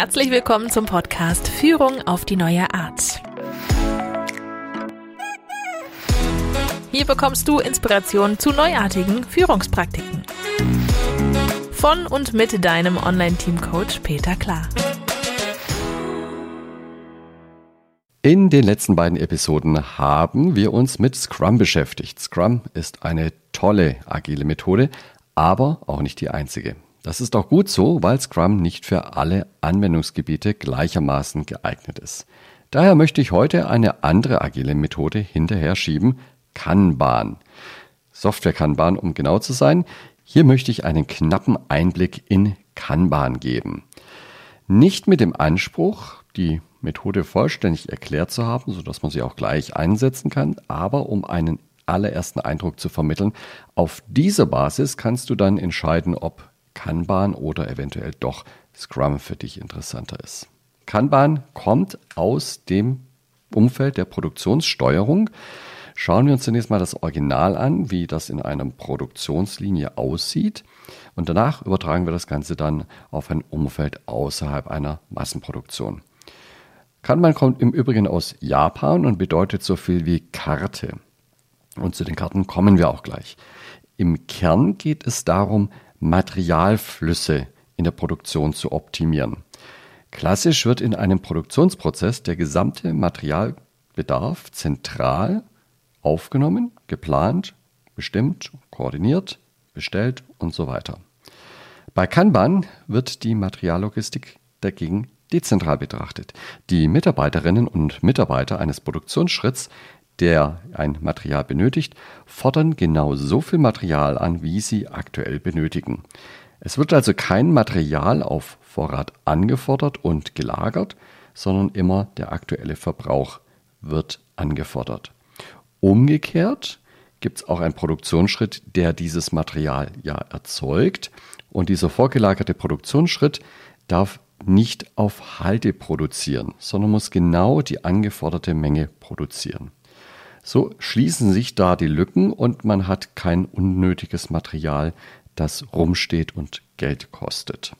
Herzlich willkommen zum Podcast Führung auf die neue Art. Hier bekommst du Inspiration zu neuartigen Führungspraktiken. Von und mit deinem Online-Team-Coach Peter Klar. In den letzten beiden Episoden haben wir uns mit Scrum beschäftigt. Scrum ist eine tolle agile Methode, aber auch nicht die einzige. Das ist auch gut so, weil Scrum nicht für alle Anwendungsgebiete gleichermaßen geeignet ist. Daher möchte ich heute eine andere agile Methode hinterher schieben, Kanban. Software Kanban, um genau zu sein. Hier möchte ich einen knappen Einblick in Kanban geben. Nicht mit dem Anspruch, die Methode vollständig erklärt zu haben, sodass man sie auch gleich einsetzen kann, aber um einen allerersten Eindruck zu vermitteln. Auf dieser Basis kannst du dann entscheiden, ob Kanban oder eventuell doch Scrum für dich interessanter ist. Kanban kommt aus dem Umfeld der Produktionssteuerung. Schauen wir uns zunächst mal das Original an, wie das in einer Produktionslinie aussieht. Und danach übertragen wir das Ganze dann auf ein Umfeld außerhalb einer Massenproduktion. Kanban kommt im Übrigen aus Japan und bedeutet so viel wie Karte. Und zu den Karten kommen wir auch gleich. Im Kern geht es darum, Materialflüsse in der Produktion zu optimieren. Klassisch wird in einem Produktionsprozess der gesamte Materialbedarf zentral aufgenommen, geplant, bestimmt, koordiniert, bestellt und so weiter. Bei Kanban wird die Materiallogistik dagegen dezentral betrachtet. Die Mitarbeiterinnen und Mitarbeiter eines Produktionsschritts der ein Material benötigt, fordern genau so viel Material an, wie sie aktuell benötigen. Es wird also kein Material auf Vorrat angefordert und gelagert, sondern immer der aktuelle Verbrauch wird angefordert. Umgekehrt gibt es auch einen Produktionsschritt, der dieses Material ja erzeugt und dieser vorgelagerte Produktionsschritt darf nicht auf Halte produzieren, sondern muss genau die angeforderte Menge produzieren. So schließen sich da die Lücken und man hat kein unnötiges Material, das rumsteht und Geld kostet.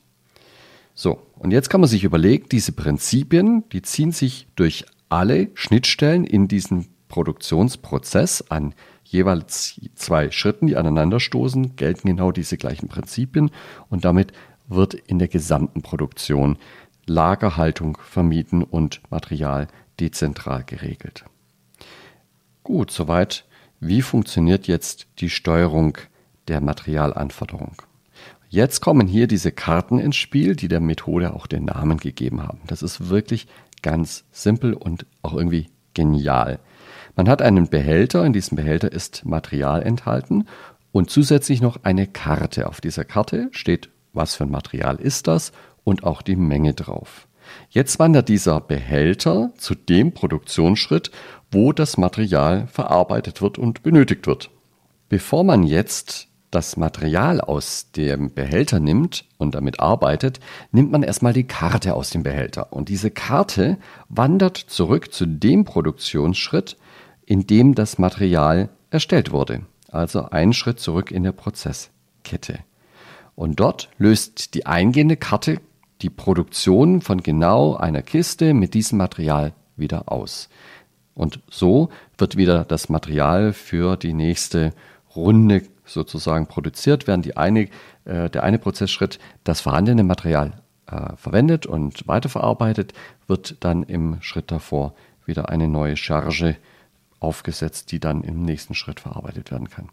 So, und jetzt kann man sich überlegen, diese Prinzipien, die ziehen sich durch alle Schnittstellen in diesem Produktionsprozess an jeweils zwei Schritten, die aneinanderstoßen, gelten genau diese gleichen Prinzipien und damit wird in der gesamten Produktion Lagerhaltung vermieden und Material dezentral geregelt. Gut, soweit. Wie funktioniert jetzt die Steuerung der Materialanforderung? Jetzt kommen hier diese Karten ins Spiel, die der Methode auch den Namen gegeben haben. Das ist wirklich ganz simpel und auch irgendwie genial. Man hat einen Behälter, in diesem Behälter ist Material enthalten und zusätzlich noch eine Karte. Auf dieser Karte steht, was für ein Material ist das und auch die Menge drauf. Jetzt wandert dieser Behälter zu dem Produktionsschritt, wo das Material verarbeitet wird und benötigt wird. Bevor man jetzt das Material aus dem Behälter nimmt und damit arbeitet, nimmt man erstmal die Karte aus dem Behälter. Und diese Karte wandert zurück zu dem Produktionsschritt, in dem das Material erstellt wurde. Also einen Schritt zurück in der Prozesskette. Und dort löst die eingehende Karte die Produktion von genau einer Kiste mit diesem Material wieder aus. Und so wird wieder das Material für die nächste Runde sozusagen produziert, während die eine, äh, der eine Prozessschritt das vorhandene Material äh, verwendet und weiterverarbeitet, wird dann im Schritt davor wieder eine neue Charge aufgesetzt, die dann im nächsten Schritt verarbeitet werden kann.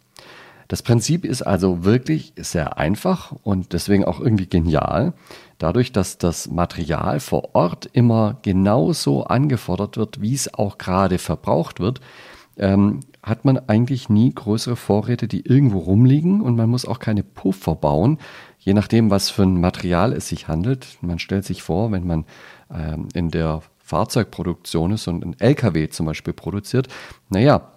Das Prinzip ist also wirklich sehr einfach und deswegen auch irgendwie genial. Dadurch, dass das Material vor Ort immer genauso angefordert wird, wie es auch gerade verbraucht wird, ähm, hat man eigentlich nie größere Vorräte, die irgendwo rumliegen und man muss auch keine Puffer bauen, je nachdem, was für ein Material es sich handelt. Man stellt sich vor, wenn man ähm, in der Fahrzeugproduktion ist und ein LKW zum Beispiel produziert, naja,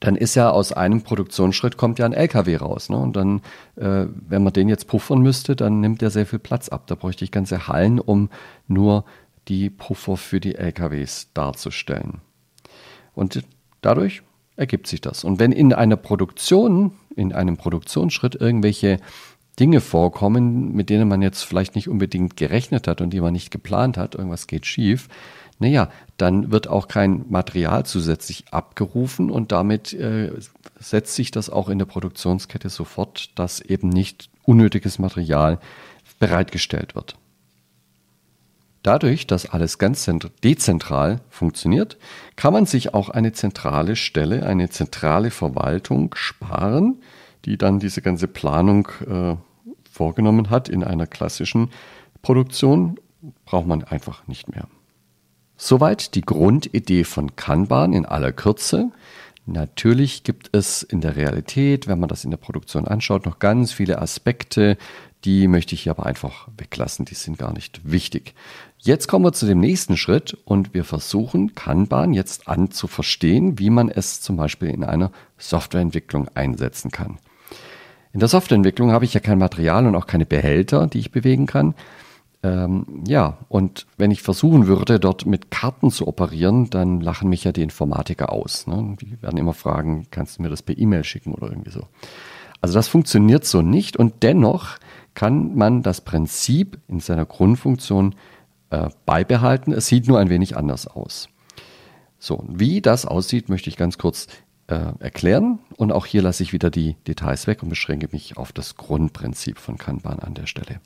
dann ist ja aus einem Produktionsschritt kommt ja ein LKW raus. Ne? Und dann, äh, wenn man den jetzt puffern müsste, dann nimmt der sehr viel Platz ab. Da bräuchte ich ganze Hallen, um nur die Puffer für die LKWs darzustellen. Und dadurch ergibt sich das. Und wenn in einer Produktion, in einem Produktionsschritt irgendwelche Dinge vorkommen, mit denen man jetzt vielleicht nicht unbedingt gerechnet hat und die man nicht geplant hat, irgendwas geht schief, naja, dann wird auch kein Material zusätzlich abgerufen und damit äh, setzt sich das auch in der Produktionskette sofort, dass eben nicht unnötiges Material bereitgestellt wird. Dadurch, dass alles ganz dezentral funktioniert, kann man sich auch eine zentrale Stelle, eine zentrale Verwaltung sparen, die dann diese ganze Planung äh, vorgenommen hat. In einer klassischen Produktion braucht man einfach nicht mehr. Soweit die Grundidee von Kanban in aller Kürze. Natürlich gibt es in der Realität, wenn man das in der Produktion anschaut, noch ganz viele Aspekte, die möchte ich hier aber einfach weglassen, die sind gar nicht wichtig. Jetzt kommen wir zu dem nächsten Schritt und wir versuchen Kanban jetzt an zu verstehen, wie man es zum Beispiel in einer Softwareentwicklung einsetzen kann. In der Softwareentwicklung habe ich ja kein Material und auch keine Behälter, die ich bewegen kann. Ähm, ja, und wenn ich versuchen würde, dort mit Karten zu operieren, dann lachen mich ja die Informatiker aus. Ne? Die werden immer fragen, kannst du mir das per E-Mail schicken oder irgendwie so. Also das funktioniert so nicht und dennoch kann man das Prinzip in seiner Grundfunktion äh, beibehalten. Es sieht nur ein wenig anders aus. So, wie das aussieht, möchte ich ganz kurz äh, erklären. Und auch hier lasse ich wieder die Details weg und beschränke mich auf das Grundprinzip von Kanban an der Stelle.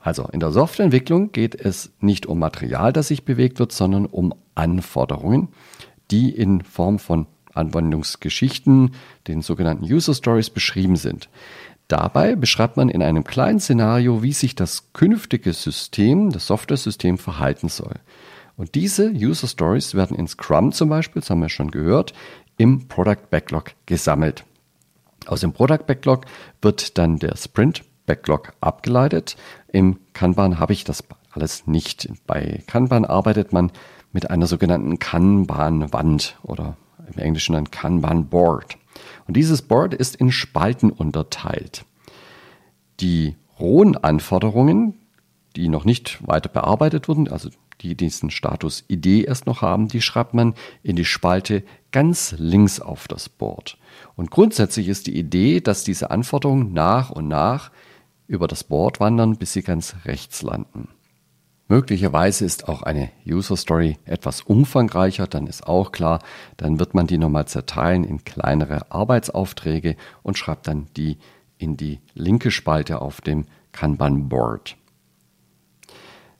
Also in der Softwareentwicklung geht es nicht um Material, das sich bewegt wird, sondern um Anforderungen, die in Form von Anwendungsgeschichten, den sogenannten User Stories, beschrieben sind. Dabei beschreibt man in einem kleinen Szenario, wie sich das künftige System, das Software-System verhalten soll. Und diese User Stories werden in Scrum zum Beispiel, das haben wir schon gehört, im Product Backlog gesammelt. Aus dem Product Backlog wird dann der Sprint Backlog abgeleitet. Im Kanban habe ich das alles nicht. Bei Kanban arbeitet man mit einer sogenannten Kanban-Wand oder im Englischen ein Kanban-Board. Und dieses Board ist in Spalten unterteilt. Die rohen Anforderungen, die noch nicht weiter bearbeitet wurden, also die diesen Status Idee erst noch haben, die schreibt man in die Spalte ganz links auf das Board. Und grundsätzlich ist die Idee, dass diese Anforderungen nach und nach über das Board wandern, bis sie ganz rechts landen. Möglicherweise ist auch eine User Story etwas umfangreicher, dann ist auch klar, dann wird man die nochmal zerteilen in kleinere Arbeitsaufträge und schreibt dann die in die linke Spalte auf dem Kanban Board.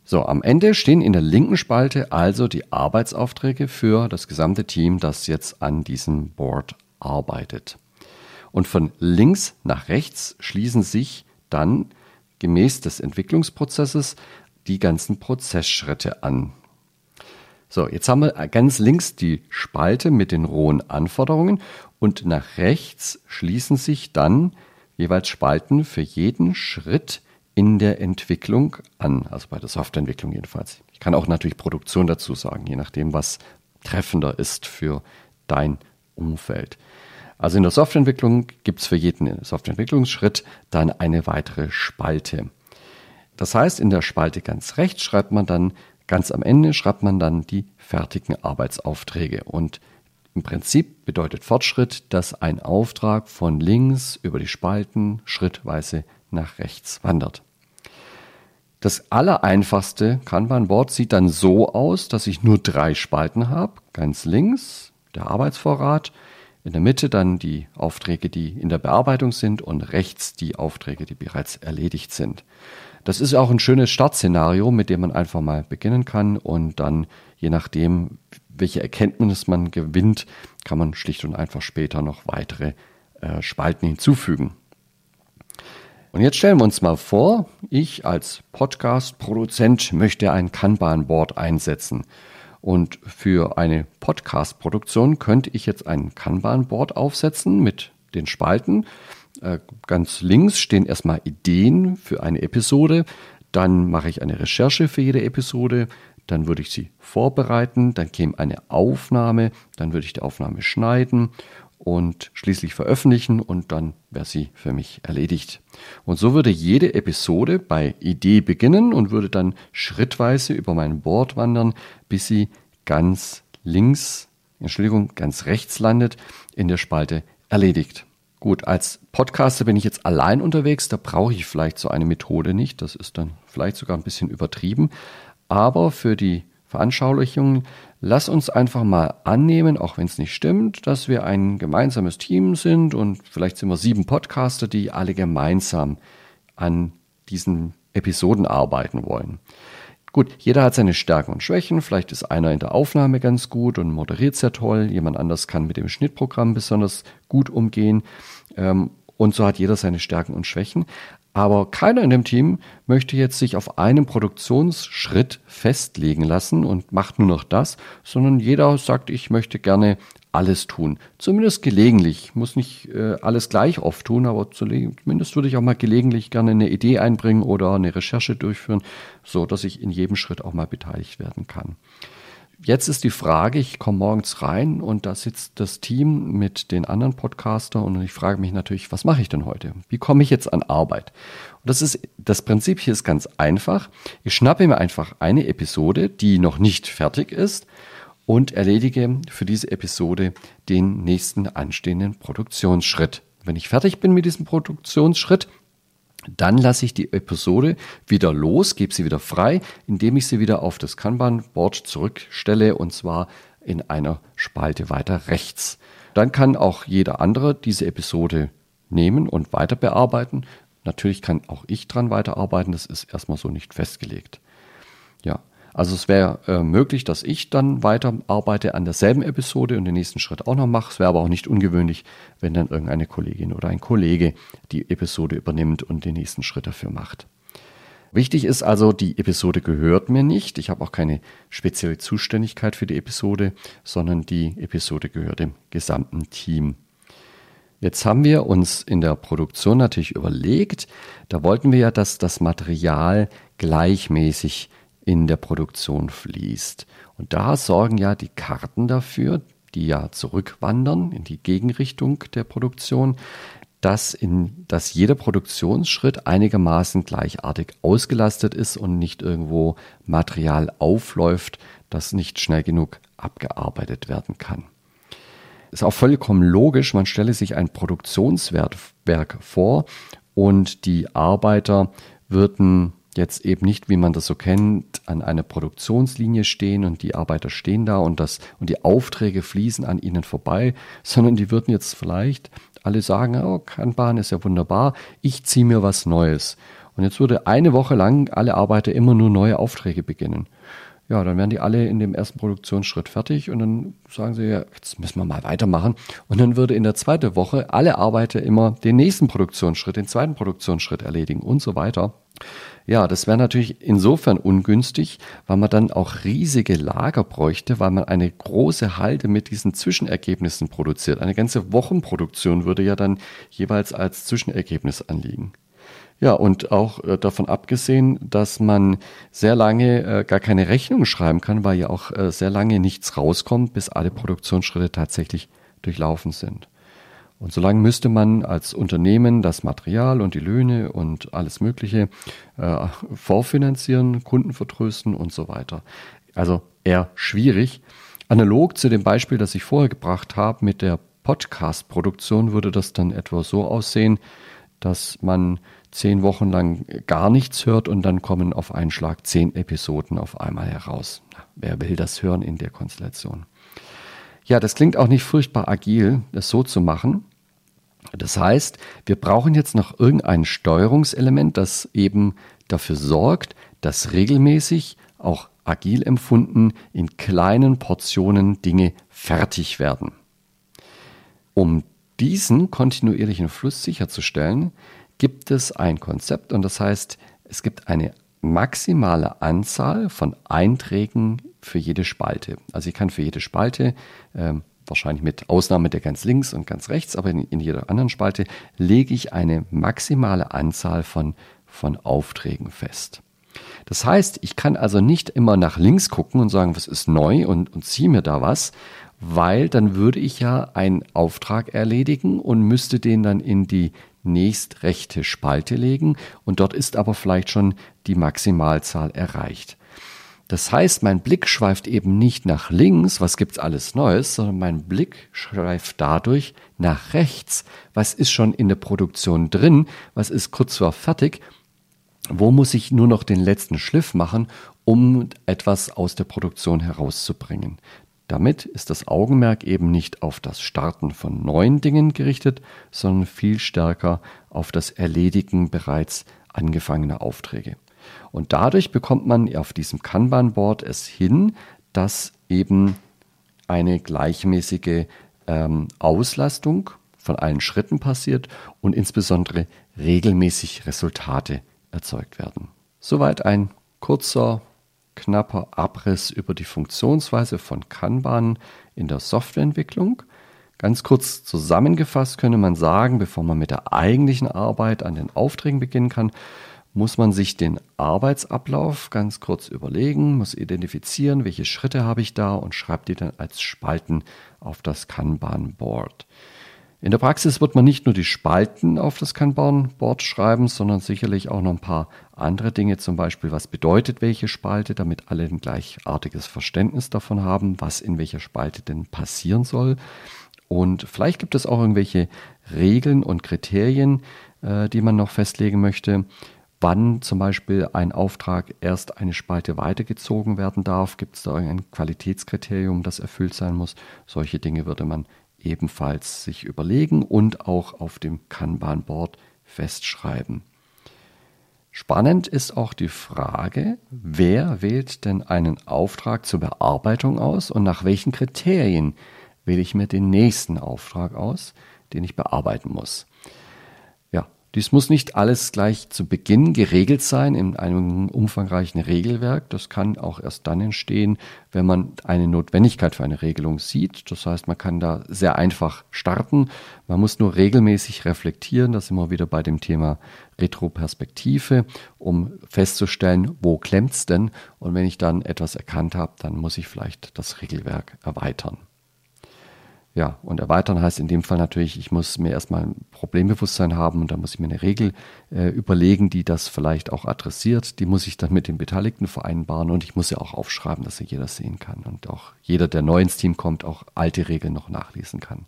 So, am Ende stehen in der linken Spalte also die Arbeitsaufträge für das gesamte Team, das jetzt an diesem Board arbeitet. Und von links nach rechts schließen sich dann gemäß des Entwicklungsprozesses die ganzen Prozessschritte an. So, jetzt haben wir ganz links die Spalte mit den rohen Anforderungen und nach rechts schließen sich dann jeweils Spalten für jeden Schritt in der Entwicklung an, also bei der Softwareentwicklung jedenfalls. Ich kann auch natürlich Produktion dazu sagen, je nachdem, was treffender ist für dein Umfeld. Also in der Softwareentwicklung gibt es für jeden Softwareentwicklungsschritt dann eine weitere Spalte. Das heißt, in der Spalte ganz rechts schreibt man dann, ganz am Ende schreibt man dann die fertigen Arbeitsaufträge. Und im Prinzip bedeutet Fortschritt, dass ein Auftrag von links über die Spalten schrittweise nach rechts wandert. Das allereinfachste Kanban-Board sieht dann so aus, dass ich nur drei Spalten habe. Ganz links der Arbeitsvorrat, in der Mitte dann die Aufträge, die in der Bearbeitung sind und rechts die Aufträge, die bereits erledigt sind. Das ist auch ein schönes Startszenario, mit dem man einfach mal beginnen kann und dann, je nachdem, welche Erkenntnis man gewinnt, kann man schlicht und einfach später noch weitere äh, Spalten hinzufügen. Und jetzt stellen wir uns mal vor, ich als Podcast-Produzent möchte ein Kanban-Board einsetzen. Und für eine Podcast-Produktion könnte ich jetzt ein Kanban-Board aufsetzen mit den Spalten. Äh, ganz links stehen erstmal Ideen für eine Episode. Dann mache ich eine Recherche für jede Episode. Dann würde ich sie vorbereiten. Dann käme eine Aufnahme. Dann würde ich die Aufnahme schneiden und schließlich veröffentlichen und dann wäre sie für mich erledigt. Und so würde jede Episode bei Idee beginnen und würde dann schrittweise über mein Board wandern, bis sie ganz links, Entschuldigung, ganz rechts landet in der Spalte erledigt. Gut, als Podcaster bin ich jetzt allein unterwegs, da brauche ich vielleicht so eine Methode nicht. Das ist dann vielleicht sogar ein bisschen übertrieben. Aber für die Veranschaulichung, lass uns einfach mal annehmen, auch wenn es nicht stimmt, dass wir ein gemeinsames Team sind und vielleicht sind wir sieben Podcaster, die alle gemeinsam an diesen Episoden arbeiten wollen. Gut, jeder hat seine Stärken und Schwächen. Vielleicht ist einer in der Aufnahme ganz gut und moderiert sehr toll. Jemand anders kann mit dem Schnittprogramm besonders gut umgehen. Ähm, und so hat jeder seine Stärken und Schwächen. Aber keiner in dem Team möchte jetzt sich auf einen Produktionsschritt festlegen lassen und macht nur noch das, sondern jeder sagt, ich möchte gerne alles tun. Zumindest gelegentlich. Muss nicht äh, alles gleich oft tun, aber zumindest würde ich auch mal gelegentlich gerne eine Idee einbringen oder eine Recherche durchführen, so dass ich in jedem Schritt auch mal beteiligt werden kann. Jetzt ist die Frage, ich komme morgens rein und da sitzt das Team mit den anderen Podcastern und ich frage mich natürlich, was mache ich denn heute? Wie komme ich jetzt an Arbeit? Und das ist, das Prinzip hier ist ganz einfach. Ich schnappe mir einfach eine Episode, die noch nicht fertig ist und erledige für diese Episode den nächsten anstehenden Produktionsschritt. Wenn ich fertig bin mit diesem Produktionsschritt, dann lasse ich die Episode wieder los, gebe sie wieder frei, indem ich sie wieder auf das Kanban-Board zurückstelle und zwar in einer Spalte weiter rechts. Dann kann auch jeder andere diese Episode nehmen und weiter bearbeiten. Natürlich kann auch ich dran weiterarbeiten, das ist erstmal so nicht festgelegt. Ja, also es wäre äh, möglich, dass ich dann weiter arbeite an derselben Episode und den nächsten Schritt auch noch mache. Es wäre aber auch nicht ungewöhnlich, wenn dann irgendeine Kollegin oder ein Kollege die Episode übernimmt und den nächsten Schritt dafür macht. Wichtig ist also, die Episode gehört mir nicht. Ich habe auch keine spezielle Zuständigkeit für die Episode, sondern die Episode gehört dem gesamten Team. Jetzt haben wir uns in der Produktion natürlich überlegt, da wollten wir ja, dass das Material gleichmäßig in der Produktion fließt. Und da sorgen ja die Karten dafür, die ja zurückwandern in die Gegenrichtung der Produktion, dass, in, dass jeder Produktionsschritt einigermaßen gleichartig ausgelastet ist und nicht irgendwo Material aufläuft, das nicht schnell genug abgearbeitet werden kann. Ist auch vollkommen logisch, man stelle sich ein Produktionswerk vor und die Arbeiter würden jetzt eben nicht, wie man das so kennt, an einer Produktionslinie stehen und die Arbeiter stehen da und das und die Aufträge fließen an ihnen vorbei, sondern die würden jetzt vielleicht alle sagen, oh, Kanban ist ja wunderbar, ich ziehe mir was Neues. Und jetzt würde eine Woche lang alle Arbeiter immer nur neue Aufträge beginnen. Ja, dann wären die alle in dem ersten Produktionsschritt fertig und dann sagen sie, ja, jetzt müssen wir mal weitermachen. Und dann würde in der zweiten Woche alle Arbeiter immer den nächsten Produktionsschritt, den zweiten Produktionsschritt erledigen und so weiter. Ja, das wäre natürlich insofern ungünstig, weil man dann auch riesige Lager bräuchte, weil man eine große Halde mit diesen Zwischenergebnissen produziert. Eine ganze Wochenproduktion würde ja dann jeweils als Zwischenergebnis anliegen. Ja, und auch äh, davon abgesehen, dass man sehr lange äh, gar keine Rechnung schreiben kann, weil ja auch äh, sehr lange nichts rauskommt, bis alle Produktionsschritte tatsächlich durchlaufen sind. Und solange müsste man als Unternehmen das Material und die Löhne und alles Mögliche äh, vorfinanzieren, Kunden vertrösten und so weiter. Also eher schwierig. Analog zu dem Beispiel, das ich vorher gebracht habe mit der Podcast-Produktion, würde das dann etwa so aussehen, dass man zehn Wochen lang gar nichts hört und dann kommen auf einen Schlag zehn Episoden auf einmal heraus. Wer will das hören in der Konstellation? Ja, das klingt auch nicht furchtbar agil, das so zu machen. Das heißt, wir brauchen jetzt noch irgendein Steuerungselement, das eben dafür sorgt, dass regelmäßig auch agil empfunden in kleinen Portionen Dinge fertig werden. Um diesen kontinuierlichen Fluss sicherzustellen, gibt es ein Konzept und das heißt, es gibt eine maximale Anzahl von Einträgen für jede Spalte. Also ich kann für jede Spalte, äh, wahrscheinlich mit Ausnahme der ganz links und ganz rechts, aber in, in jeder anderen Spalte lege ich eine maximale Anzahl von, von Aufträgen fest. Das heißt, ich kann also nicht immer nach links gucken und sagen, was ist neu und, und ziehe mir da was, weil dann würde ich ja einen Auftrag erledigen und müsste den dann in die nächst rechte Spalte legen und dort ist aber vielleicht schon die Maximalzahl erreicht. Das heißt, mein Blick schweift eben nicht nach links, was gibt's alles Neues, sondern mein Blick schweift dadurch nach rechts. Was ist schon in der Produktion drin? Was ist kurz vor fertig? Wo muss ich nur noch den letzten Schliff machen, um etwas aus der Produktion herauszubringen? Damit ist das Augenmerk eben nicht auf das Starten von neuen Dingen gerichtet, sondern viel stärker auf das Erledigen bereits angefangener Aufträge. Und dadurch bekommt man auf diesem Kanban-Board es hin, dass eben eine gleichmäßige ähm, Auslastung von allen Schritten passiert und insbesondere regelmäßig Resultate erzeugt werden. Soweit ein kurzer, knapper Abriss über die Funktionsweise von Kanban in der Softwareentwicklung. Ganz kurz zusammengefasst könnte man sagen, bevor man mit der eigentlichen Arbeit an den Aufträgen beginnen kann, muss man sich den Arbeitsablauf ganz kurz überlegen, muss identifizieren, welche Schritte habe ich da und schreibt die dann als Spalten auf das Kanban-Board. In der Praxis wird man nicht nur die Spalten auf das Kanban-Board schreiben, sondern sicherlich auch noch ein paar andere Dinge, zum Beispiel, was bedeutet welche Spalte, damit alle ein gleichartiges Verständnis davon haben, was in welcher Spalte denn passieren soll. Und vielleicht gibt es auch irgendwelche Regeln und Kriterien, äh, die man noch festlegen möchte wann zum Beispiel ein Auftrag erst eine Spalte weitergezogen werden darf. Gibt es da ein Qualitätskriterium, das erfüllt sein muss? Solche Dinge würde man ebenfalls sich überlegen und auch auf dem Kanban-Board festschreiben. Spannend ist auch die Frage, wer wählt denn einen Auftrag zur Bearbeitung aus und nach welchen Kriterien wähle ich mir den nächsten Auftrag aus, den ich bearbeiten muss. Dies muss nicht alles gleich zu Beginn geregelt sein in einem umfangreichen Regelwerk. Das kann auch erst dann entstehen, wenn man eine Notwendigkeit für eine Regelung sieht. Das heißt, man kann da sehr einfach starten. Man muss nur regelmäßig reflektieren. Das immer wieder bei dem Thema Retroperspektive, um festzustellen, wo klemmt's denn? Und wenn ich dann etwas erkannt habe, dann muss ich vielleicht das Regelwerk erweitern. Ja, und erweitern heißt in dem Fall natürlich, ich muss mir erstmal ein Problembewusstsein haben und dann muss ich mir eine Regel äh, überlegen, die das vielleicht auch adressiert. Die muss ich dann mit den Beteiligten vereinbaren und ich muss ja auch aufschreiben, dass ja jeder sehen kann und auch jeder, der neu ins Team kommt, auch alte Regeln noch nachlesen kann.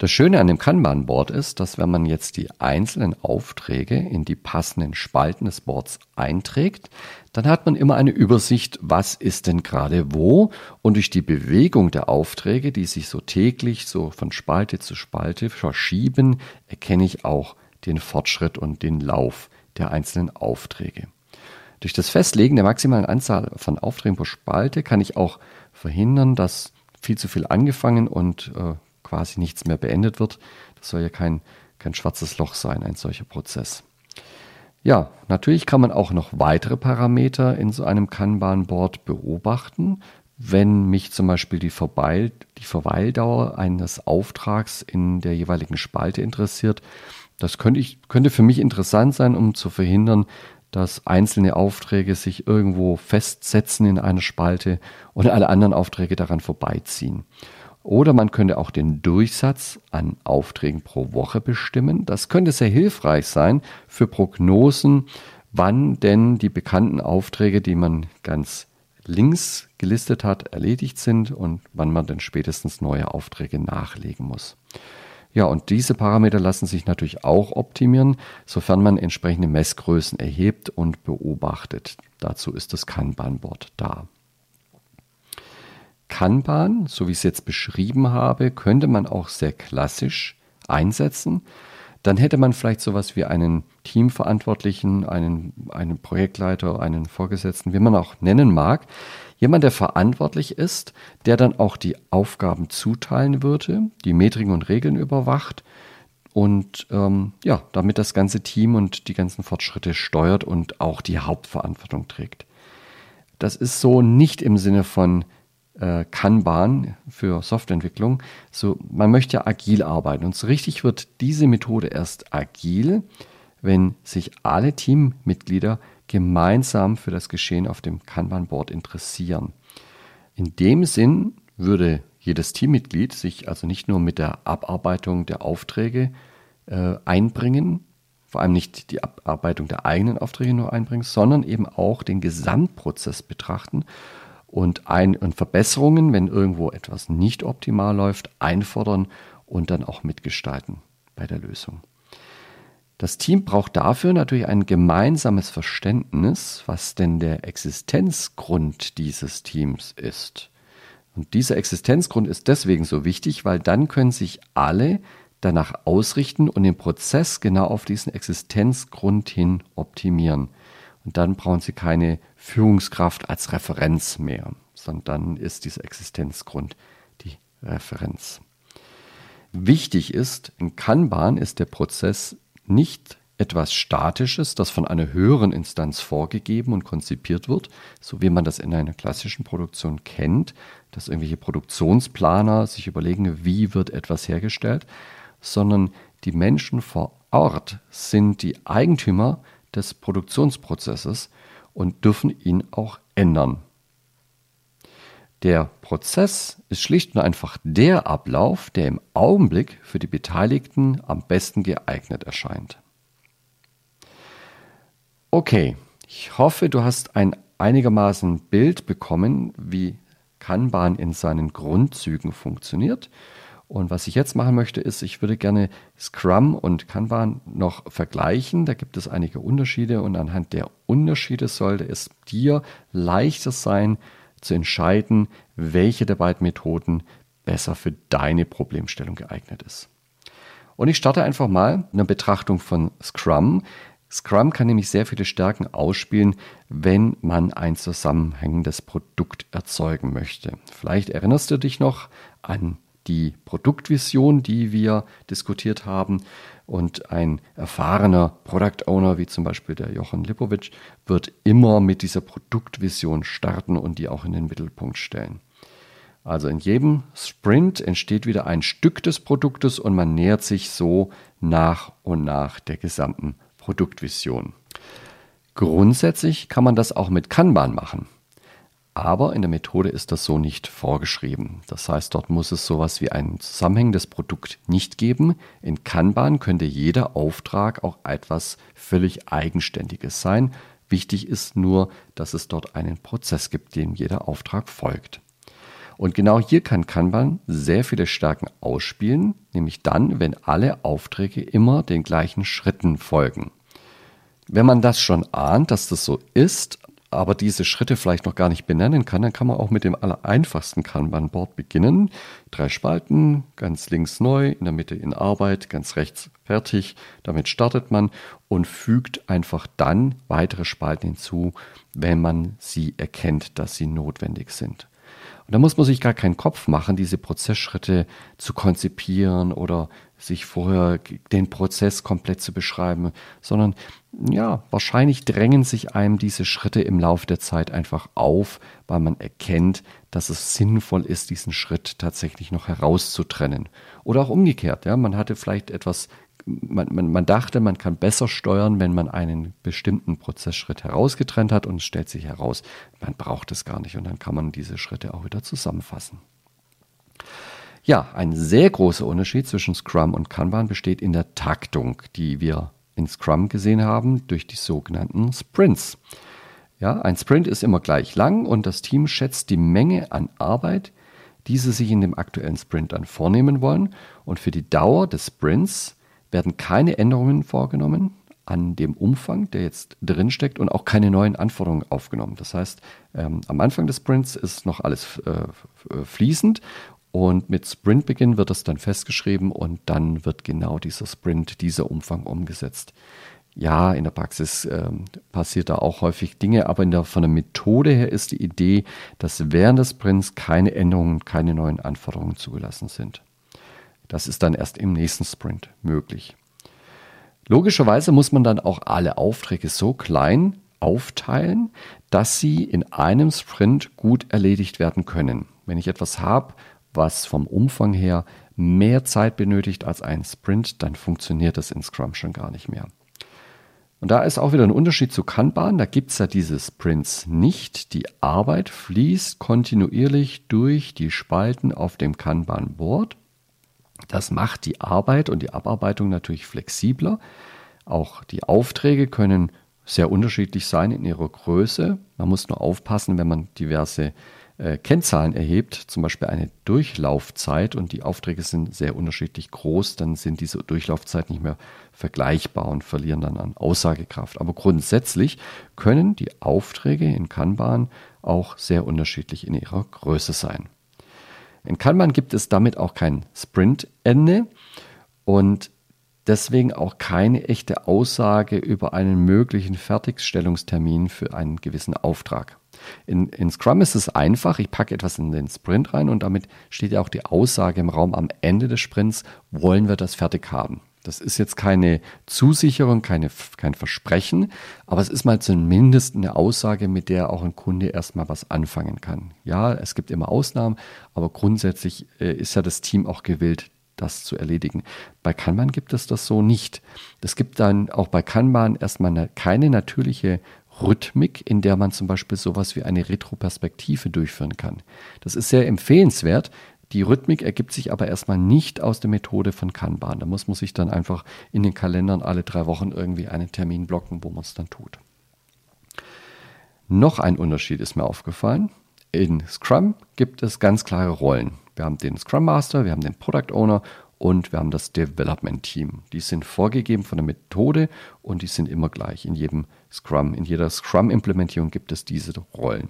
Das Schöne an dem Kanban-Board ist, dass wenn man jetzt die einzelnen Aufträge in die passenden Spalten des Boards einträgt, dann hat man immer eine Übersicht, was ist denn gerade wo und durch die Bewegung der Aufträge, die sich so täglich so von Spalte zu Spalte verschieben, erkenne ich auch den Fortschritt und den Lauf der einzelnen Aufträge. Durch das Festlegen der maximalen Anzahl von Aufträgen pro Spalte kann ich auch verhindern, dass viel zu viel angefangen und äh, quasi nichts mehr beendet wird. Das soll ja kein, kein schwarzes Loch sein, ein solcher Prozess. Ja, natürlich kann man auch noch weitere Parameter in so einem Kanban-Board beobachten. Wenn mich zum Beispiel die, Verweil, die Verweildauer eines Auftrags in der jeweiligen Spalte interessiert, das könnte, ich, könnte für mich interessant sein, um zu verhindern, dass einzelne Aufträge sich irgendwo festsetzen in einer Spalte und alle anderen Aufträge daran vorbeiziehen. Oder man könnte auch den Durchsatz an Aufträgen pro Woche bestimmen. Das könnte sehr hilfreich sein für Prognosen, wann denn die bekannten Aufträge, die man ganz links gelistet hat, erledigt sind und wann man dann spätestens neue Aufträge nachlegen muss. Ja, und diese Parameter lassen sich natürlich auch optimieren, sofern man entsprechende Messgrößen erhebt und beobachtet. Dazu ist das Kanban-Board da. Kanban, so wie ich es jetzt beschrieben habe, könnte man auch sehr klassisch einsetzen. Dann hätte man vielleicht sowas wie einen Teamverantwortlichen, einen, einen Projektleiter, einen Vorgesetzten, wie man auch nennen mag. Jemand, der verantwortlich ist, der dann auch die Aufgaben zuteilen würde, die Metriken und Regeln überwacht und ähm, ja, damit das ganze Team und die ganzen Fortschritte steuert und auch die Hauptverantwortung trägt. Das ist so nicht im Sinne von äh, Kanban für Softwareentwicklung. So, man möchte ja agil arbeiten und so richtig wird diese Methode erst agil, wenn sich alle Teammitglieder gemeinsam für das Geschehen auf dem Kanban-Board interessieren. In dem Sinn würde jedes Teammitglied sich also nicht nur mit der Abarbeitung der Aufträge äh, einbringen, vor allem nicht die Abarbeitung der eigenen Aufträge nur einbringen, sondern eben auch den Gesamtprozess betrachten und, ein und Verbesserungen, wenn irgendwo etwas nicht optimal läuft, einfordern und dann auch mitgestalten bei der Lösung. Das Team braucht dafür natürlich ein gemeinsames Verständnis, was denn der Existenzgrund dieses Teams ist. Und dieser Existenzgrund ist deswegen so wichtig, weil dann können sich alle danach ausrichten und den Prozess genau auf diesen Existenzgrund hin optimieren. Und dann brauchen Sie keine Führungskraft als Referenz mehr, sondern dann ist dieser Existenzgrund die Referenz. Wichtig ist, in Kanban ist der Prozess nicht etwas Statisches, das von einer höheren Instanz vorgegeben und konzipiert wird, so wie man das in einer klassischen Produktion kennt, dass irgendwelche Produktionsplaner sich überlegen, wie wird etwas hergestellt, sondern die Menschen vor Ort sind die Eigentümer des Produktionsprozesses und dürfen ihn auch ändern. Der Prozess ist schlicht und einfach der Ablauf, der im Augenblick für die Beteiligten am besten geeignet erscheint. Okay, ich hoffe, du hast ein einigermaßen Bild bekommen, wie Kanban in seinen Grundzügen funktioniert und was ich jetzt machen möchte, ist, ich würde gerne Scrum und Kanban noch vergleichen. Da gibt es einige Unterschiede und anhand der Unterschiede sollte es dir leichter sein zu entscheiden, welche der beiden Methoden besser für deine Problemstellung geeignet ist. Und ich starte einfach mal mit einer Betrachtung von Scrum. Scrum kann nämlich sehr viele Stärken ausspielen, wenn man ein zusammenhängendes Produkt erzeugen möchte. Vielleicht erinnerst du dich noch an die Produktvision, die wir diskutiert haben. Und ein erfahrener Product Owner, wie zum Beispiel der Jochen Lipowitsch, wird immer mit dieser Produktvision starten und die auch in den Mittelpunkt stellen. Also in jedem Sprint entsteht wieder ein Stück des Produktes und man nähert sich so nach und nach der gesamten Produktvision. Grundsätzlich kann man das auch mit Kanban machen. Aber in der Methode ist das so nicht vorgeschrieben. Das heißt, dort muss es sowas wie ein zusammenhängendes Produkt nicht geben. In Kanban könnte jeder Auftrag auch etwas völlig Eigenständiges sein. Wichtig ist nur, dass es dort einen Prozess gibt, dem jeder Auftrag folgt. Und genau hier kann Kanban sehr viele Stärken ausspielen, nämlich dann, wenn alle Aufträge immer den gleichen Schritten folgen. Wenn man das schon ahnt, dass das so ist, aber diese Schritte vielleicht noch gar nicht benennen kann, dann kann man auch mit dem allereinfachsten Kanban-Board beginnen. Drei Spalten, ganz links neu, in der Mitte in Arbeit, ganz rechts fertig. Damit startet man und fügt einfach dann weitere Spalten hinzu, wenn man sie erkennt, dass sie notwendig sind. Und da muss man sich gar keinen Kopf machen, diese Prozessschritte zu konzipieren oder sich vorher den Prozess komplett zu beschreiben, sondern ja, wahrscheinlich drängen sich einem diese Schritte im Laufe der Zeit einfach auf, weil man erkennt, dass es sinnvoll ist, diesen Schritt tatsächlich noch herauszutrennen. Oder auch umgekehrt, ja, man hatte vielleicht etwas, man, man, man dachte, man kann besser steuern, wenn man einen bestimmten Prozessschritt herausgetrennt hat und es stellt sich heraus, man braucht es gar nicht und dann kann man diese Schritte auch wieder zusammenfassen. Ja, ein sehr großer Unterschied zwischen Scrum und Kanban besteht in der Taktung, die wir in Scrum gesehen haben durch die sogenannten Sprints. Ja, ein Sprint ist immer gleich lang und das Team schätzt die Menge an Arbeit, die sie sich in dem aktuellen Sprint dann vornehmen wollen. Und für die Dauer des Sprints werden keine Änderungen vorgenommen an dem Umfang, der jetzt drinsteckt und auch keine neuen Anforderungen aufgenommen. Das heißt, ähm, am Anfang des Sprints ist noch alles äh, fließend und mit Sprintbeginn wird das dann festgeschrieben und dann wird genau dieser Sprint, dieser Umfang umgesetzt. Ja, in der Praxis ähm, passiert da auch häufig Dinge, aber der, von der Methode her ist die Idee, dass während des Sprints keine Änderungen, keine neuen Anforderungen zugelassen sind. Das ist dann erst im nächsten Sprint möglich. Logischerweise muss man dann auch alle Aufträge so klein aufteilen, dass sie in einem Sprint gut erledigt werden können. Wenn ich etwas habe, was vom Umfang her mehr Zeit benötigt als ein Sprint, dann funktioniert das in Scrum schon gar nicht mehr. Und da ist auch wieder ein Unterschied zu Kanban. Da gibt es ja diese Sprints nicht. Die Arbeit fließt kontinuierlich durch die Spalten auf dem Kanban-Board. Das macht die Arbeit und die Abarbeitung natürlich flexibler. Auch die Aufträge können sehr unterschiedlich sein in ihrer Größe. Man muss nur aufpassen, wenn man diverse äh, Kennzahlen erhebt, zum Beispiel eine Durchlaufzeit und die Aufträge sind sehr unterschiedlich groß, dann sind diese Durchlaufzeiten nicht mehr vergleichbar und verlieren dann an Aussagekraft. Aber grundsätzlich können die Aufträge in Kanban auch sehr unterschiedlich in ihrer Größe sein. In Kanban gibt es damit auch kein Sprintende und deswegen auch keine echte Aussage über einen möglichen Fertigstellungstermin für einen gewissen Auftrag. In, in Scrum ist es einfach, ich packe etwas in den Sprint rein und damit steht ja auch die Aussage im Raum am Ende des Sprints, wollen wir das fertig haben. Das ist jetzt keine Zusicherung, keine, kein Versprechen, aber es ist mal zumindest eine Aussage, mit der auch ein Kunde erstmal was anfangen kann. Ja, es gibt immer Ausnahmen, aber grundsätzlich äh, ist ja das Team auch gewillt, das zu erledigen. Bei Kanban gibt es das so nicht. Es gibt dann auch bei Kanban erstmal eine, keine natürliche Rhythmik, in der man zum Beispiel sowas wie eine Retroperspektive durchführen kann. Das ist sehr empfehlenswert. Die Rhythmik ergibt sich aber erstmal nicht aus der Methode von Kanban. Da muss man sich dann einfach in den Kalendern alle drei Wochen irgendwie einen Termin blocken, wo man es dann tut. Noch ein Unterschied ist mir aufgefallen. In Scrum gibt es ganz klare Rollen. Wir haben den Scrum Master, wir haben den Product Owner und wir haben das Development Team. Die sind vorgegeben von der Methode und die sind immer gleich. In jedem Scrum, in jeder Scrum-Implementierung gibt es diese Rollen.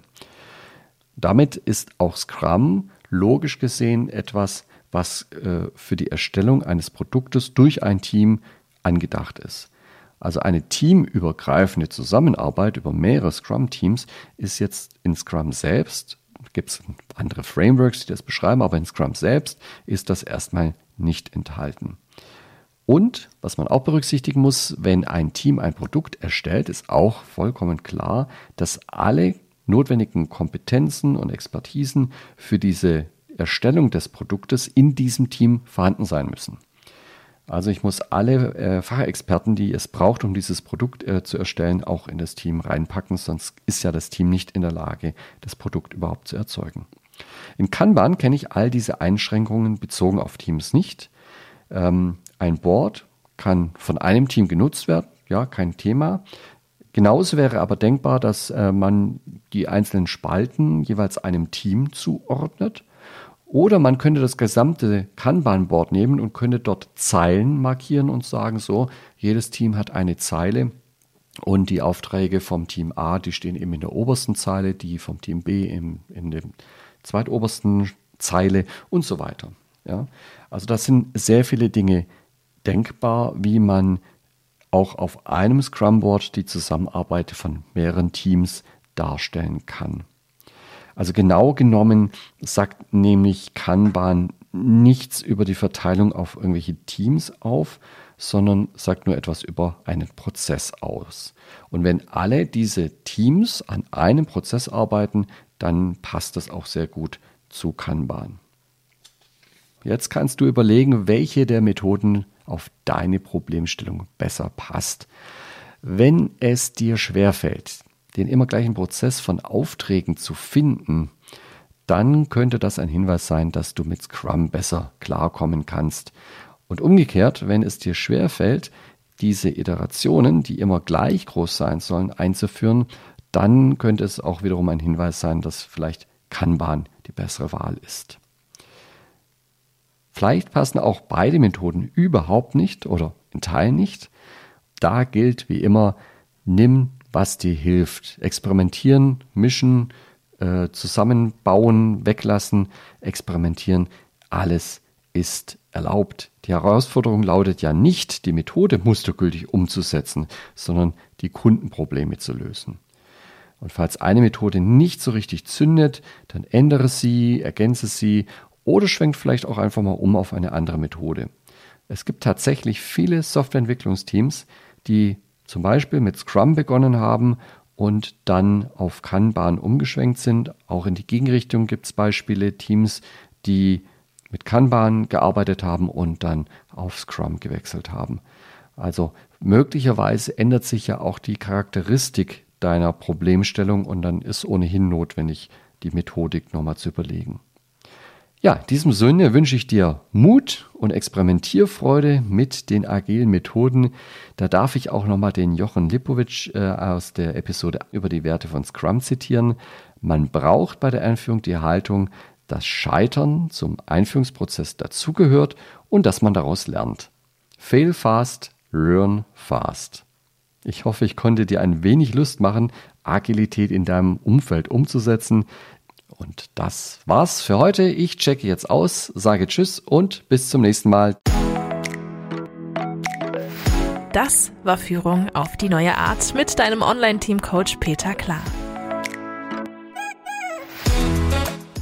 Damit ist auch Scrum logisch gesehen etwas, was äh, für die Erstellung eines Produktes durch ein Team angedacht ist. Also eine teamübergreifende Zusammenarbeit über mehrere Scrum-Teams ist jetzt in Scrum selbst gibt es andere Frameworks, die das beschreiben, aber in Scrum selbst ist das erstmal nicht enthalten. Und was man auch berücksichtigen muss, wenn ein Team ein Produkt erstellt, ist auch vollkommen klar, dass alle notwendigen Kompetenzen und Expertisen für diese Erstellung des Produktes in diesem Team vorhanden sein müssen. Also ich muss alle äh, Fachexperten, die es braucht, um dieses Produkt äh, zu erstellen, auch in das Team reinpacken, sonst ist ja das Team nicht in der Lage, das Produkt überhaupt zu erzeugen. In Kanban kenne ich all diese Einschränkungen bezogen auf Teams nicht. Ähm, ein Board kann von einem Team genutzt werden, ja, kein Thema. Genauso wäre aber denkbar, dass äh, man die einzelnen Spalten jeweils einem Team zuordnet oder man könnte das gesamte Kanban-Board nehmen und könnte dort Zeilen markieren und sagen, so, jedes Team hat eine Zeile und die Aufträge vom Team A, die stehen eben in der obersten Zeile, die vom Team B in, in der zweitobersten Zeile und so weiter. Ja? Also das sind sehr viele Dinge denkbar, wie man auch auf einem Scrum-Board die Zusammenarbeit von mehreren Teams darstellen kann. Also genau genommen sagt nämlich Kanban nichts über die Verteilung auf irgendwelche Teams auf, sondern sagt nur etwas über einen Prozess aus. Und wenn alle diese Teams an einem Prozess arbeiten, dann passt das auch sehr gut zu Kanban. Jetzt kannst du überlegen, welche der Methoden auf deine Problemstellung besser passt. Wenn es dir schwerfällt, den immer gleichen Prozess von Aufträgen zu finden, dann könnte das ein Hinweis sein, dass du mit Scrum besser klarkommen kannst. Und umgekehrt, wenn es dir schwerfällt, diese Iterationen, die immer gleich groß sein sollen, einzuführen, dann könnte es auch wiederum ein Hinweis sein, dass vielleicht Kanban die bessere Wahl ist. Vielleicht passen auch beide Methoden überhaupt nicht oder in Teilen nicht. Da gilt wie immer, nimm was dir hilft. Experimentieren, mischen, äh, zusammenbauen, weglassen, experimentieren, alles ist erlaubt. Die Herausforderung lautet ja nicht, die Methode mustergültig umzusetzen, sondern die Kundenprobleme zu lösen. Und falls eine Methode nicht so richtig zündet, dann ändere sie, ergänze sie oder schwenkt vielleicht auch einfach mal um auf eine andere Methode. Es gibt tatsächlich viele Softwareentwicklungsteams, die zum Beispiel mit Scrum begonnen haben und dann auf Kanban umgeschwenkt sind. Auch in die Gegenrichtung gibt es Beispiele, Teams, die mit Kanban gearbeitet haben und dann auf Scrum gewechselt haben. Also möglicherweise ändert sich ja auch die Charakteristik deiner Problemstellung und dann ist ohnehin notwendig, die Methodik nochmal zu überlegen. Ja, in diesem Sinne wünsche ich dir Mut und Experimentierfreude mit den agilen Methoden. Da darf ich auch nochmal den Jochen Lipowitsch äh, aus der Episode über die Werte von Scrum zitieren. Man braucht bei der Einführung die Haltung, dass Scheitern zum Einführungsprozess dazugehört und dass man daraus lernt. Fail fast, learn fast. Ich hoffe, ich konnte dir ein wenig Lust machen, Agilität in deinem Umfeld umzusetzen. Und das war's für heute. Ich checke jetzt aus, sage Tschüss und bis zum nächsten Mal. Das war Führung auf die neue Art mit deinem Online-Team-Coach Peter Klar.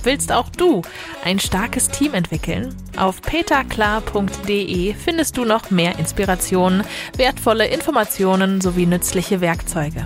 Willst auch du ein starkes Team entwickeln? Auf peterklar.de findest du noch mehr Inspirationen, wertvolle Informationen sowie nützliche Werkzeuge.